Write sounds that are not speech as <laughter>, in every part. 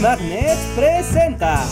Magnet presenta.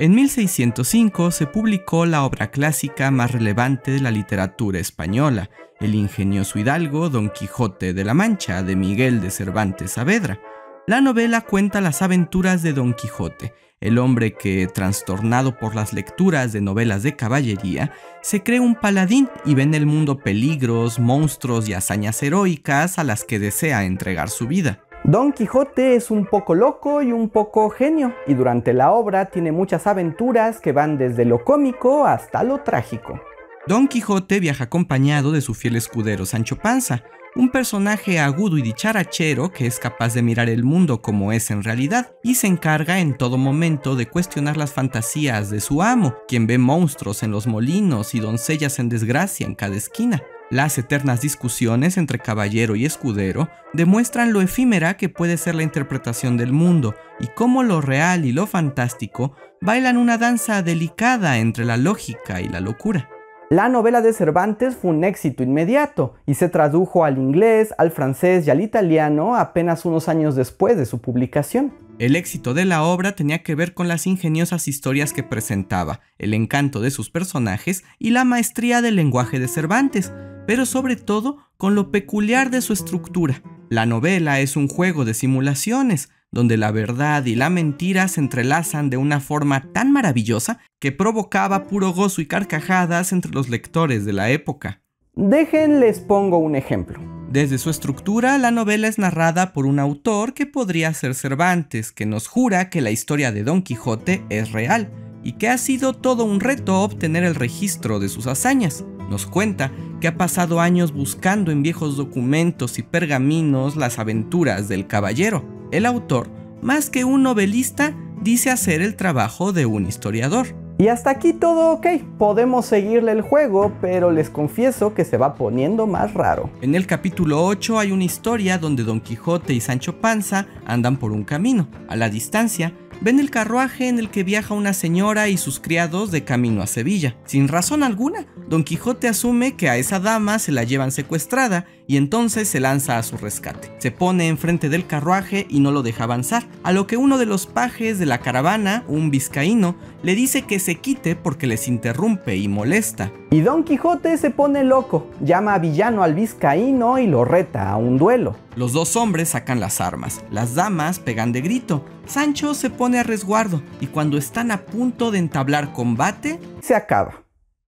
En 1605 se publicó la obra clásica más relevante de la literatura española, el ingenioso hidalgo Don Quijote de la Mancha de Miguel de Cervantes Saavedra. La novela cuenta las aventuras de Don Quijote, el hombre que, trastornado por las lecturas de novelas de caballería, se cree un paladín y ve en el mundo peligros, monstruos y hazañas heroicas a las que desea entregar su vida. Don Quijote es un poco loco y un poco genio, y durante la obra tiene muchas aventuras que van desde lo cómico hasta lo trágico. Don Quijote viaja acompañado de su fiel escudero Sancho Panza, un personaje agudo y dicharachero que es capaz de mirar el mundo como es en realidad y se encarga en todo momento de cuestionar las fantasías de su amo, quien ve monstruos en los molinos y doncellas en desgracia en cada esquina. Las eternas discusiones entre caballero y escudero demuestran lo efímera que puede ser la interpretación del mundo y cómo lo real y lo fantástico bailan una danza delicada entre la lógica y la locura. La novela de Cervantes fue un éxito inmediato y se tradujo al inglés, al francés y al italiano apenas unos años después de su publicación. El éxito de la obra tenía que ver con las ingeniosas historias que presentaba, el encanto de sus personajes y la maestría del lenguaje de Cervantes, pero sobre todo con lo peculiar de su estructura. La novela es un juego de simulaciones, donde la verdad y la mentira se entrelazan de una forma tan maravillosa que provocaba puro gozo y carcajadas entre los lectores de la época. Déjenles pongo un ejemplo. Desde su estructura, la novela es narrada por un autor que podría ser Cervantes, que nos jura que la historia de Don Quijote es real y que ha sido todo un reto obtener el registro de sus hazañas. Nos cuenta que ha pasado años buscando en viejos documentos y pergaminos las aventuras del caballero. El autor, más que un novelista, dice hacer el trabajo de un historiador. Y hasta aquí todo ok, podemos seguirle el juego, pero les confieso que se va poniendo más raro. En el capítulo 8 hay una historia donde Don Quijote y Sancho Panza andan por un camino. A la distancia, ven el carruaje en el que viaja una señora y sus criados de camino a Sevilla. Sin razón alguna, Don Quijote asume que a esa dama se la llevan secuestrada y entonces se lanza a su rescate. Se pone enfrente del carruaje y no lo deja avanzar, a lo que uno de los pajes de la caravana, un vizcaíno, le dice que se quite porque les interrumpe y molesta. Y Don Quijote se pone loco, llama a villano al vizcaíno y lo reta a un duelo. Los dos hombres sacan las armas, las damas pegan de grito, Sancho se pone a resguardo y cuando están a punto de entablar combate, se acaba.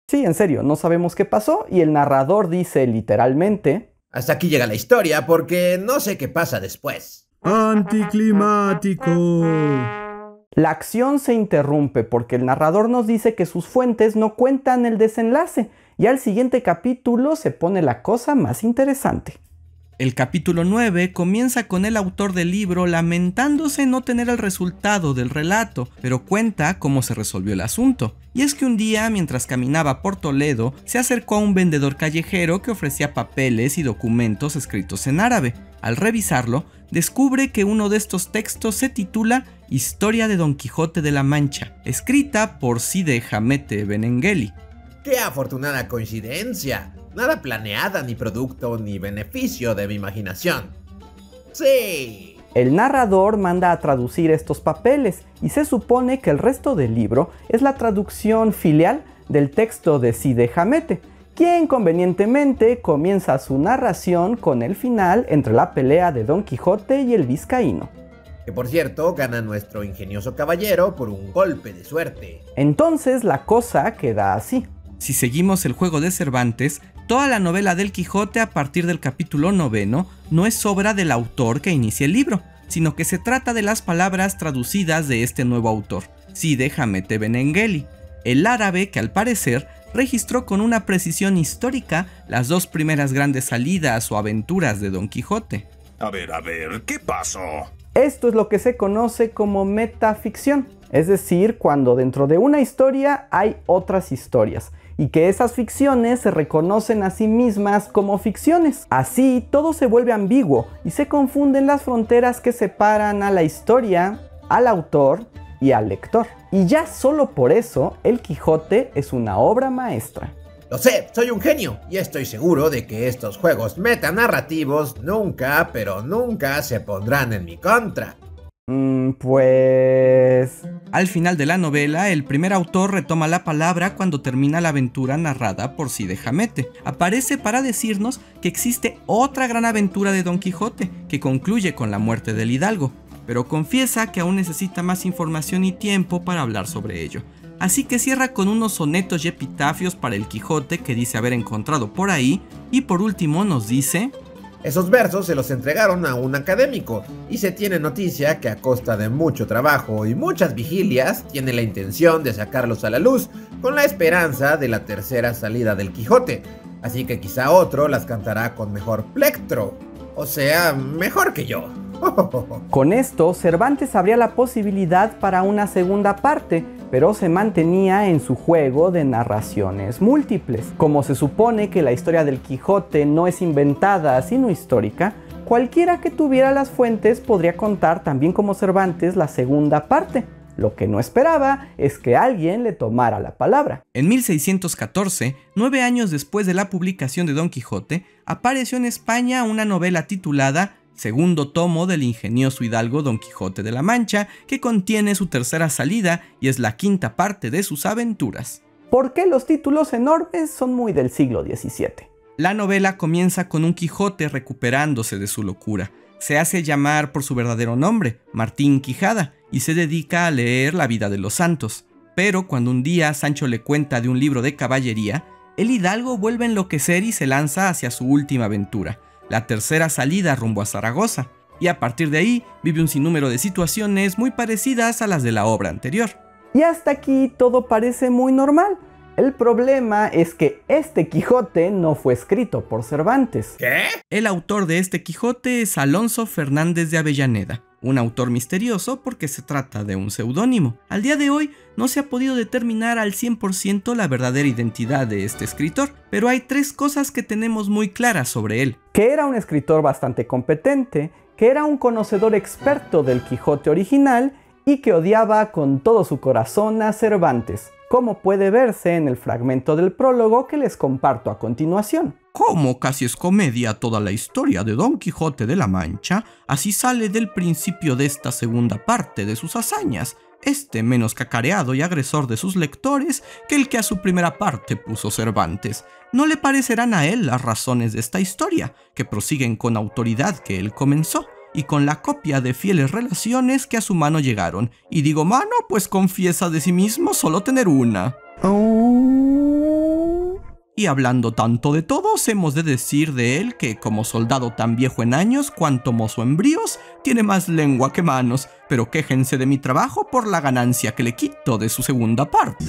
Sí, en serio, no sabemos qué pasó y el narrador dice literalmente... Hasta aquí llega la historia porque no sé qué pasa después. Anticlimático. La acción se interrumpe porque el narrador nos dice que sus fuentes no cuentan el desenlace y al siguiente capítulo se pone la cosa más interesante. El capítulo 9 comienza con el autor del libro lamentándose no tener el resultado del relato, pero cuenta cómo se resolvió el asunto. Y es que un día, mientras caminaba por Toledo, se acercó a un vendedor callejero que ofrecía papeles y documentos escritos en árabe. Al revisarlo, descubre que uno de estos textos se titula Historia de Don Quijote de la Mancha, escrita por Side Hamete Benengeli. ¡Qué afortunada coincidencia! Nada planeada, ni producto, ni beneficio de mi imaginación. Sí. El narrador manda a traducir estos papeles y se supone que el resto del libro es la traducción filial del texto de Side Hamete, quien convenientemente comienza su narración con el final entre la pelea de Don Quijote y el vizcaíno. Que por cierto gana nuestro ingenioso caballero por un golpe de suerte. Entonces la cosa queda así. Si seguimos el juego de Cervantes, Toda la novela del Quijote a partir del capítulo noveno no es obra del autor que inicia el libro, sino que se trata de las palabras traducidas de este nuevo autor, Side Hamete Benengeli, el árabe que al parecer registró con una precisión histórica las dos primeras grandes salidas o aventuras de Don Quijote. A ver, a ver, ¿qué pasó? Esto es lo que se conoce como metaficción, es decir, cuando dentro de una historia hay otras historias y que esas ficciones se reconocen a sí mismas como ficciones. Así todo se vuelve ambiguo y se confunden las fronteras que separan a la historia, al autor y al lector. Y ya solo por eso El Quijote es una obra maestra. Lo sé, soy un genio y estoy seguro de que estos juegos metanarrativos nunca, pero nunca se pondrán en mi contra. Mm, pues... Al final de la novela, el primer autor retoma la palabra cuando termina la aventura narrada por Cide Jamete. Aparece para decirnos que existe otra gran aventura de Don Quijote, que concluye con la muerte del hidalgo, pero confiesa que aún necesita más información y tiempo para hablar sobre ello. Así que cierra con unos sonetos y epitafios para el Quijote que dice haber encontrado por ahí, y por último nos dice... Esos versos se los entregaron a un académico y se tiene noticia que a costa de mucho trabajo y muchas vigilias tiene la intención de sacarlos a la luz con la esperanza de la tercera salida del Quijote. Así que quizá otro las cantará con mejor plectro, o sea, mejor que yo. <laughs> Con esto, Cervantes abría la posibilidad para una segunda parte, pero se mantenía en su juego de narraciones múltiples. Como se supone que la historia del Quijote no es inventada, sino histórica, cualquiera que tuviera las fuentes podría contar también como Cervantes la segunda parte. Lo que no esperaba es que alguien le tomara la palabra. En 1614, nueve años después de la publicación de Don Quijote, apareció en España una novela titulada segundo tomo del ingenioso hidalgo Don Quijote de la Mancha, que contiene su tercera salida y es la quinta parte de sus aventuras. ¿Por qué los títulos enormes son muy del siglo XVII? La novela comienza con un Quijote recuperándose de su locura. Se hace llamar por su verdadero nombre, Martín Quijada, y se dedica a leer la vida de los santos. Pero cuando un día Sancho le cuenta de un libro de caballería, el hidalgo vuelve a enloquecer y se lanza hacia su última aventura, la tercera salida rumbo a Zaragoza, y a partir de ahí vive un sinnúmero de situaciones muy parecidas a las de la obra anterior. Y hasta aquí todo parece muy normal. El problema es que este Quijote no fue escrito por Cervantes. ¿Qué? El autor de este Quijote es Alonso Fernández de Avellaneda, un autor misterioso porque se trata de un seudónimo. Al día de hoy no se ha podido determinar al 100% la verdadera identidad de este escritor, pero hay tres cosas que tenemos muy claras sobre él. Que era un escritor bastante competente, que era un conocedor experto del Quijote original y que odiaba con todo su corazón a Cervantes, como puede verse en el fragmento del prólogo que les comparto a continuación. Como casi es comedia toda la historia de Don Quijote de la Mancha, así sale del principio de esta segunda parte de sus hazañas, este menos cacareado y agresor de sus lectores que el que a su primera parte puso Cervantes. No le parecerán a él las razones de esta historia, que prosiguen con autoridad que él comenzó, y con la copia de fieles relaciones que a su mano llegaron. Y digo mano, pues confiesa de sí mismo solo tener una. Y hablando tanto de todos, hemos de decir de él que, como soldado tan viejo en años cuanto mozo en bríos, tiene más lengua que manos, pero quéjense de mi trabajo por la ganancia que le quito de su segunda parte.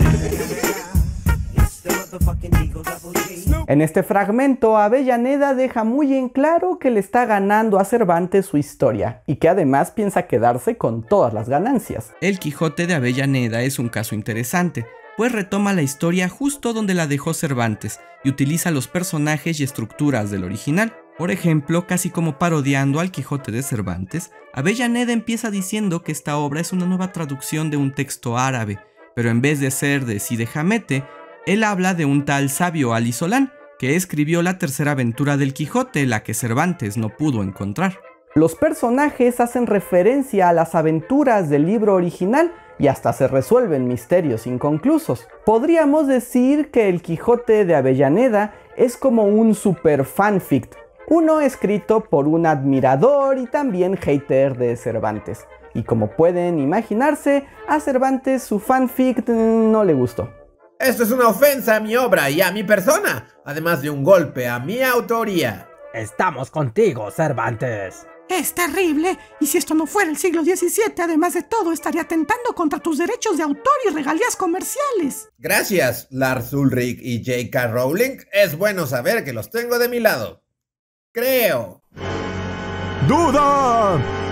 En este fragmento, Avellaneda deja muy en claro que le está ganando a Cervantes su historia y que además piensa quedarse con todas las ganancias. El Quijote de Avellaneda es un caso interesante, pues retoma la historia justo donde la dejó Cervantes y utiliza los personajes y estructuras del original. Por ejemplo, casi como parodiando al Quijote de Cervantes, Avellaneda empieza diciendo que esta obra es una nueva traducción de un texto árabe, pero en vez de ser de Cide Hamete, él habla de un tal sabio Alisolán, que escribió la tercera aventura del Quijote, la que Cervantes no pudo encontrar. Los personajes hacen referencia a las aventuras del libro original y hasta se resuelven misterios inconclusos. Podríamos decir que el Quijote de Avellaneda es como un super fanfic, uno escrito por un admirador y también hater de Cervantes. Y como pueden imaginarse, a Cervantes su fanfic no le gustó. Esto es una ofensa a mi obra y a mi persona, además de un golpe a mi autoría. Estamos contigo, Cervantes. Es terrible, y si esto no fuera el siglo XVII, además de todo, estaría atentando contra tus derechos de autor y regalías comerciales. Gracias, Lars Ulrich y J.K. Rowling. Es bueno saber que los tengo de mi lado. Creo. ¡Duda!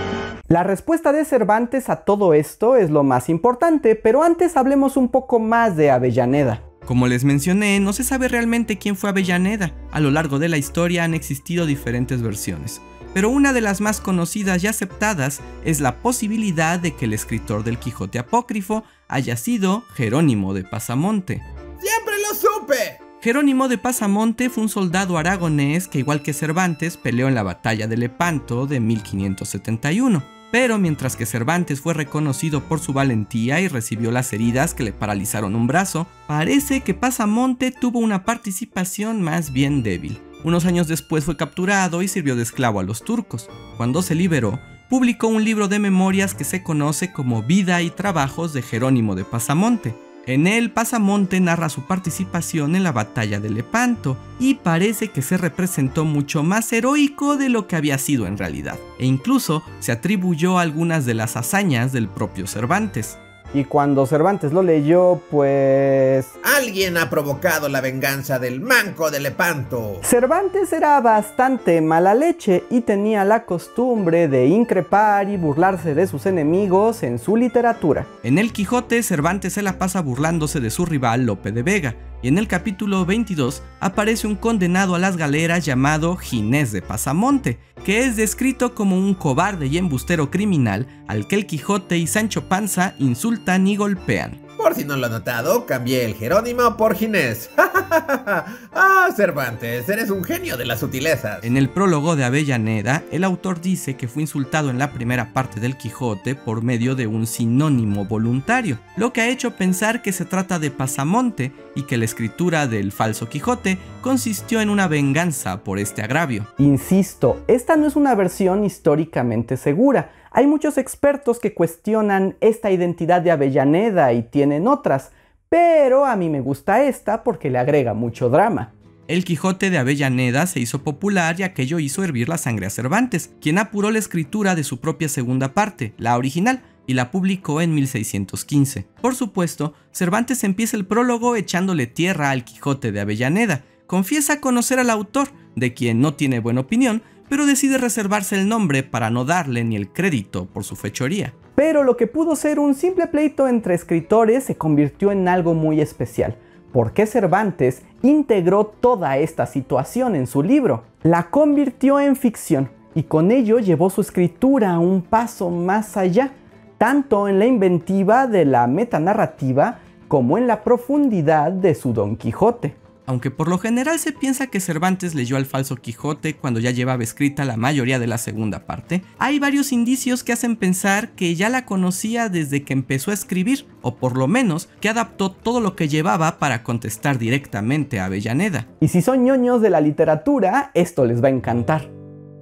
La respuesta de Cervantes a todo esto es lo más importante, pero antes hablemos un poco más de Avellaneda. Como les mencioné, no se sabe realmente quién fue Avellaneda. A lo largo de la historia han existido diferentes versiones, pero una de las más conocidas y aceptadas es la posibilidad de que el escritor del Quijote apócrifo haya sido Jerónimo de Pasamonte. ¡Siempre lo supe! Jerónimo de Pasamonte fue un soldado aragonés que igual que Cervantes peleó en la batalla de Lepanto de 1571. Pero mientras que Cervantes fue reconocido por su valentía y recibió las heridas que le paralizaron un brazo, parece que Pasamonte tuvo una participación más bien débil. Unos años después fue capturado y sirvió de esclavo a los turcos. Cuando se liberó, publicó un libro de memorias que se conoce como Vida y Trabajos de Jerónimo de Pasamonte. En él, Pasamonte narra su participación en la batalla de Lepanto y parece que se representó mucho más heroico de lo que había sido en realidad, e incluso se atribuyó algunas de las hazañas del propio Cervantes. Y cuando Cervantes lo leyó, pues... Alguien ha provocado la venganza del manco de Lepanto. Cervantes era bastante mala leche y tenía la costumbre de increpar y burlarse de sus enemigos en su literatura. En el Quijote, Cervantes se la pasa burlándose de su rival Lope de Vega, y en el capítulo 22 aparece un condenado a las galeras llamado Ginés de Pasamonte, que es descrito como un cobarde y embustero criminal al que el Quijote y Sancho Panza insultan y golpean. Por si no lo han notado, cambié el Jerónimo por Ginés. <laughs> <laughs> ah, Cervantes, eres un genio de las sutilezas. En el prólogo de Avellaneda, el autor dice que fue insultado en la primera parte del Quijote por medio de un sinónimo voluntario, lo que ha hecho pensar que se trata de pasamonte y que la escritura del falso Quijote consistió en una venganza por este agravio. Insisto, esta no es una versión históricamente segura hay muchos expertos que cuestionan esta identidad de Avellaneda y tienen otras, pero a mí me gusta esta porque le agrega mucho drama. El Quijote de Avellaneda se hizo popular y aquello hizo hervir la sangre a Cervantes, quien apuró la escritura de su propia segunda parte, la original, y la publicó en 1615. Por supuesto, Cervantes empieza el prólogo echándole tierra al Quijote de Avellaneda. Confiesa conocer al autor, de quien no tiene buena opinión, pero decide reservarse el nombre para no darle ni el crédito por su fechoría. Pero lo que pudo ser un simple pleito entre escritores se convirtió en algo muy especial. porque Cervantes integró toda esta situación en su libro? La convirtió en ficción y con ello llevó su escritura un paso más allá, tanto en la inventiva de la metanarrativa como en la profundidad de su Don Quijote. Aunque por lo general se piensa que Cervantes leyó al falso Quijote cuando ya llevaba escrita la mayoría de la segunda parte, hay varios indicios que hacen pensar que ya la conocía desde que empezó a escribir, o por lo menos que adaptó todo lo que llevaba para contestar directamente a Avellaneda. Y si son ñoños de la literatura, esto les va a encantar.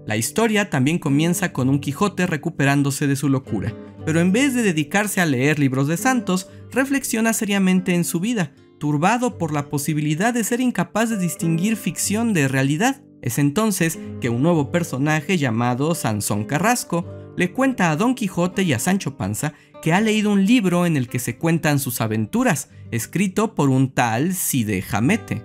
La historia también comienza con un Quijote recuperándose de su locura, pero en vez de dedicarse a leer libros de santos, reflexiona seriamente en su vida, turbado por la posibilidad de ser incapaz de distinguir ficción de realidad. Es entonces que un nuevo personaje llamado Sansón Carrasco le cuenta a Don Quijote y a Sancho Panza que ha leído un libro en el que se cuentan sus aventuras, escrito por un tal Cide Jamete.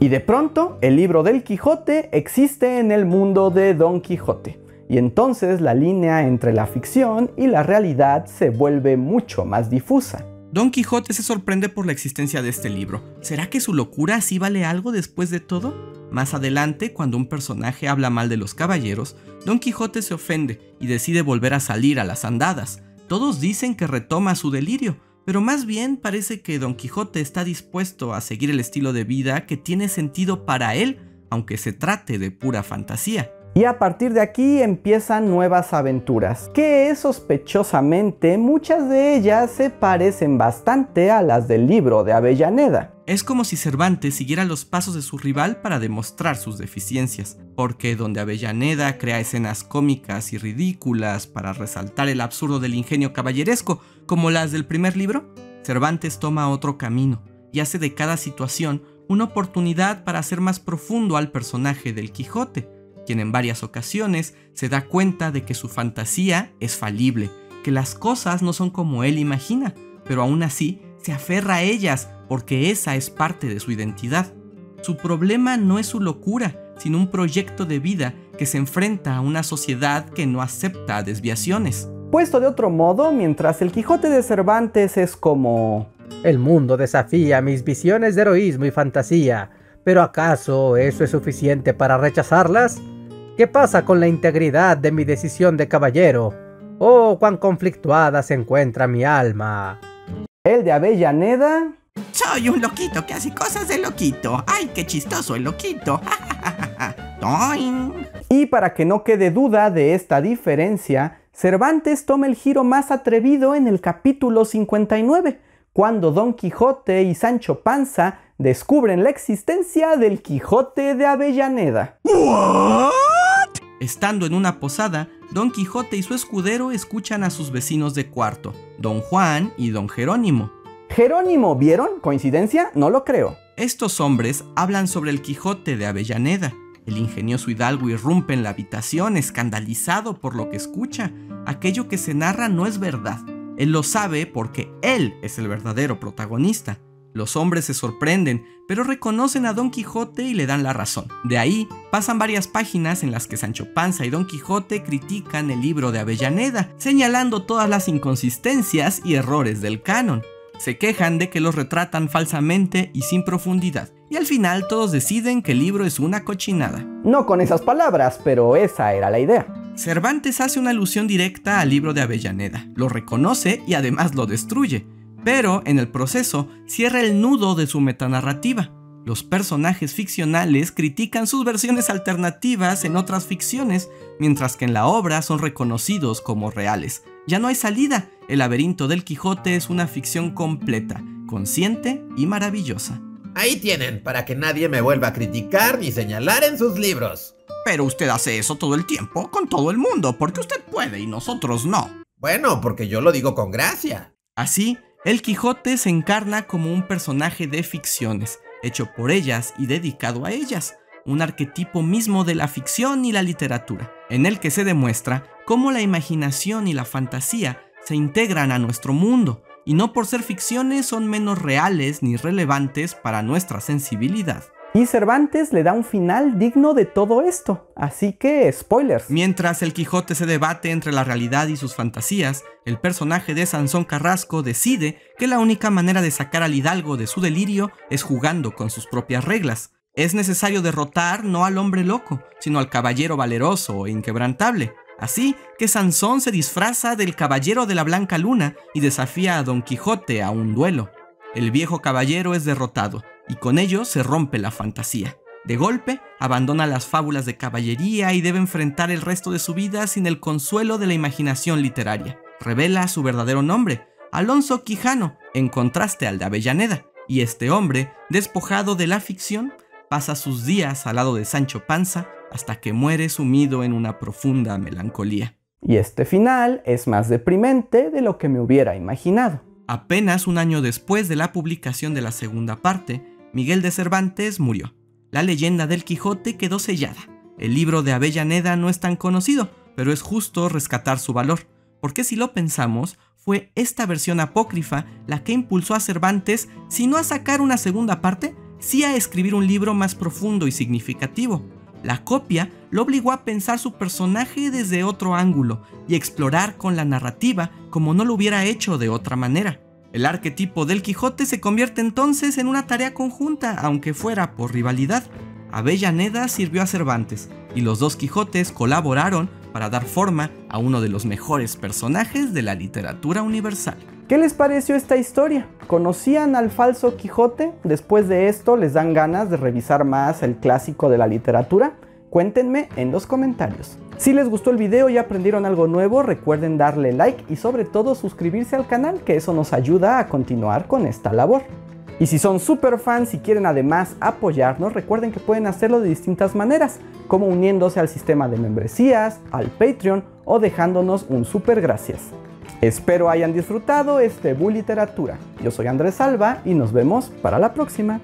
Y de pronto, el libro del Quijote existe en el mundo de Don Quijote. Y entonces la línea entre la ficción y la realidad se vuelve mucho más difusa. Don Quijote se sorprende por la existencia de este libro. ¿Será que su locura sí vale algo después de todo? Más adelante, cuando un personaje habla mal de los caballeros, Don Quijote se ofende y decide volver a salir a las andadas. Todos dicen que retoma su delirio, pero más bien parece que Don Quijote está dispuesto a seguir el estilo de vida que tiene sentido para él, aunque se trate de pura fantasía. Y a partir de aquí empiezan nuevas aventuras, que sospechosamente muchas de ellas se parecen bastante a las del libro de Avellaneda. Es como si Cervantes siguiera los pasos de su rival para demostrar sus deficiencias, porque donde Avellaneda crea escenas cómicas y ridículas para resaltar el absurdo del ingenio caballeresco, como las del primer libro, Cervantes toma otro camino y hace de cada situación una oportunidad para hacer más profundo al personaje del Quijote, quien en varias ocasiones se da cuenta de que su fantasía es falible, que las cosas no son como él imagina, pero aún así se aferra a ellas porque esa es parte de su identidad. Su problema no es su locura, sino un proyecto de vida que se enfrenta a una sociedad que no acepta desviaciones. Puesto de otro modo, mientras el Quijote de Cervantes es como... El mundo desafía mis visiones de heroísmo y fantasía, pero ¿acaso eso es suficiente para rechazarlas? ¿Qué pasa con la integridad de mi decisión de caballero? Oh, cuán conflictuada se encuentra mi alma. El de Avellaneda. Soy un loquito que hace cosas de loquito. ¡Ay, qué chistoso el loquito! <laughs> Y para que no quede duda de esta diferencia, Cervantes toma el giro más atrevido en el capítulo 59, cuando Don Quijote y Sancho Panza descubren la existencia del Quijote de Avellaneda. Estando en una posada, Don Quijote y su escudero escuchan a sus vecinos de cuarto, Don Juan y Don Jerónimo. Jerónimo, ¿vieron? ¿Coincidencia? No lo creo. Estos hombres hablan sobre el Quijote de Avellaneda. El ingenioso hidalgo irrumpe en la habitación escandalizado por lo que escucha. Aquello que se narra no es verdad. Él lo sabe porque él es el verdadero protagonista. Los hombres se sorprenden, pero reconocen a Don Quijote y le dan la razón. De ahí pasan varias páginas en las que Sancho Panza y Don Quijote critican el libro de Avellaneda, señalando todas las inconsistencias y errores del canon. Se quejan de que los retratan falsamente y sin profundidad. Y al final todos deciden que el libro es una cochinada. No con esas palabras, pero esa era la idea. Cervantes hace una alusión directa al libro de Avellaneda, lo reconoce y además lo destruye, pero en el proceso cierra el nudo de su metanarrativa. Los personajes ficcionales critican sus versiones alternativas en otras ficciones, mientras que en la obra son reconocidos como reales. Ya no hay salida, el laberinto del Quijote es una ficción completa, consciente y maravillosa. Ahí tienen, para que nadie me vuelva a criticar ni señalar en sus libros. Pero usted hace eso todo el tiempo, con todo el mundo, porque usted puede y nosotros no. Bueno, porque yo lo digo con gracia. Así, el Quijote se encarna como un personaje de ficciones, hecho por ellas y dedicado a ellas, un arquetipo mismo de la ficción y la literatura, en el que se demuestra cómo la imaginación y la fantasía se integran a nuestro mundo, y no por ser ficciones son menos reales ni relevantes para nuestra sensibilidad. Y Cervantes le da un final digno de todo esto, así que spoilers. Mientras el Quijote se debate entre la realidad y sus fantasías, el personaje de Sansón Carrasco decide que la única manera de sacar al hidalgo de su delirio es jugando con sus propias reglas. Es necesario derrotar no al hombre loco, sino al caballero valeroso e inquebrantable. Así que Sansón se disfraza del caballero de la Blanca Luna y desafía a Don Quijote a un duelo. El viejo caballero es derrotado, y con ello se rompe la fantasía. De golpe, abandona las fábulas de caballería y debe enfrentar el resto de su vida sin el consuelo de la imaginación literaria. Revela su verdadero nombre, Alonso Quijano, en contraste al de Avellaneda, y este hombre, despojado de la ficción, pasa sus días al lado de Sancho Panza hasta que muere sumido en una profunda melancolía. Y este final es más deprimente de lo que me hubiera imaginado. Apenas un año después de la publicación de la segunda parte, Miguel de Cervantes murió. La leyenda del Quijote quedó sellada. El libro de Avellaneda no es tan conocido, pero es justo rescatar su valor, porque si lo pensamos, fue esta versión apócrifa la que impulsó a Cervantes, si no a sacar una segunda parte, sí a escribir un libro más profundo y significativo. La copia lo obligó a pensar su personaje desde otro ángulo y explorar con la narrativa como no lo hubiera hecho de otra manera. El arquetipo del Quijote se convierte entonces en una tarea conjunta, aunque fuera por rivalidad. Avellaneda sirvió a Cervantes y los dos Quijotes colaboraron para dar forma a uno de los mejores personajes de la literatura universal. ¿Qué les pareció esta historia? ¿Conocían al falso Quijote? Después de esto, ¿les dan ganas de revisar más el clásico de la literatura? Cuéntenme en los comentarios. Si les gustó el video y aprendieron algo nuevo, recuerden darle like y sobre todo suscribirse al canal, que eso nos ayuda a continuar con esta labor. Y si son super fans y quieren además apoyarnos, recuerden que pueden hacerlo de distintas maneras, como uniéndose al sistema de membresías, al Patreon o dejándonos un super gracias. Espero hayan disfrutado este Bu Literatura. Yo soy Andrés Salva y nos vemos para la próxima.